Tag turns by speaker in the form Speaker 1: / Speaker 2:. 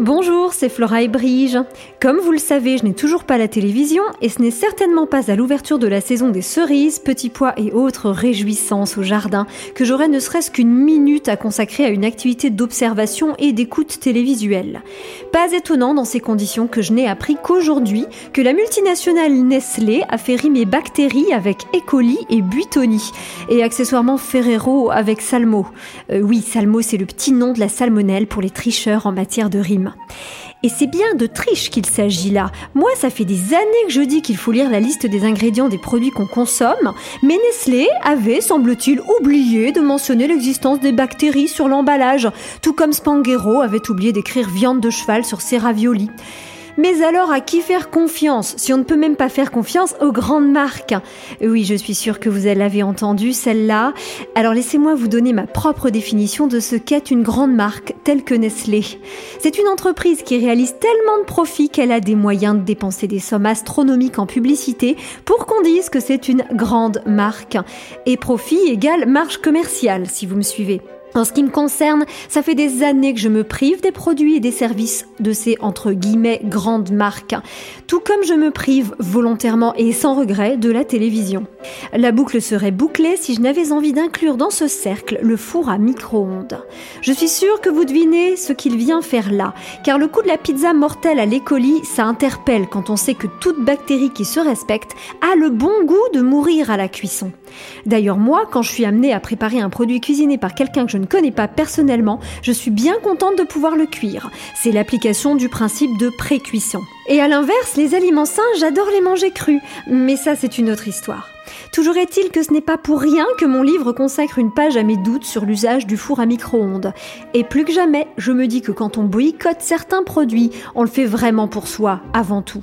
Speaker 1: Bonjour, c'est Flora et Brige. Comme vous le savez, je n'ai toujours pas la télévision et ce n'est certainement pas à l'ouverture de la saison des cerises, petits pois et autres réjouissances au jardin que j'aurai ne serait-ce qu'une minute à consacrer à une activité d'observation et d'écoute télévisuelle. Pas étonnant dans ces conditions que je n'ai appris qu'aujourd'hui que la multinationale Nestlé a fait rimer bactéries avec E. coli et Buitoni et accessoirement Ferrero avec Salmo. Euh, oui, Salmo c'est le petit nom de la salmonelle pour les tricheurs en matière de rime. Et c'est bien de triche qu'il s'agit là. Moi, ça fait des années que je dis qu'il faut lire la liste des ingrédients des produits qu'on consomme, mais Nestlé avait, semble-t-il, oublié de mentionner l'existence des bactéries sur l'emballage, tout comme Spanghero avait oublié d'écrire viande de cheval sur ses raviolis. Mais alors à qui faire confiance si on ne peut même pas faire confiance aux grandes marques? Oui, je suis sûre que vous l'avez entendu, celle-là. Alors laissez-moi vous donner ma propre définition de ce qu'est une grande marque telle que Nestlé. C'est une entreprise qui réalise tellement de profits qu'elle a des moyens de dépenser des sommes astronomiques en publicité pour qu'on dise que c'est une grande marque. Et profit égale marge commerciale, si vous me suivez. En ce qui me concerne, ça fait des années que je me prive des produits et des services de ces entre guillemets grandes marques, tout comme je me prive volontairement et sans regret de la télévision. La boucle serait bouclée si je n'avais envie d'inclure dans ce cercle le four à micro-ondes. Je suis sûre que vous devinez ce qu'il vient faire là, car le coup de la pizza mortelle à l'écolie, ça interpelle quand on sait que toute bactérie qui se respecte a le bon goût de mourir à la cuisson. D'ailleurs, moi, quand je suis amenée à préparer un produit cuisiné par quelqu'un que je connais pas personnellement, je suis bien contente de pouvoir le cuire. C'est l'application du principe de pré-cuisson. Et à l'inverse, les aliments sains, j'adore les manger crus. Mais ça, c'est une autre histoire. Toujours est-il que ce n'est pas pour rien que mon livre consacre une page à mes doutes sur l'usage du four à micro-ondes. Et plus que jamais, je me dis que quand on boycotte certains produits, on le fait vraiment pour soi, avant tout.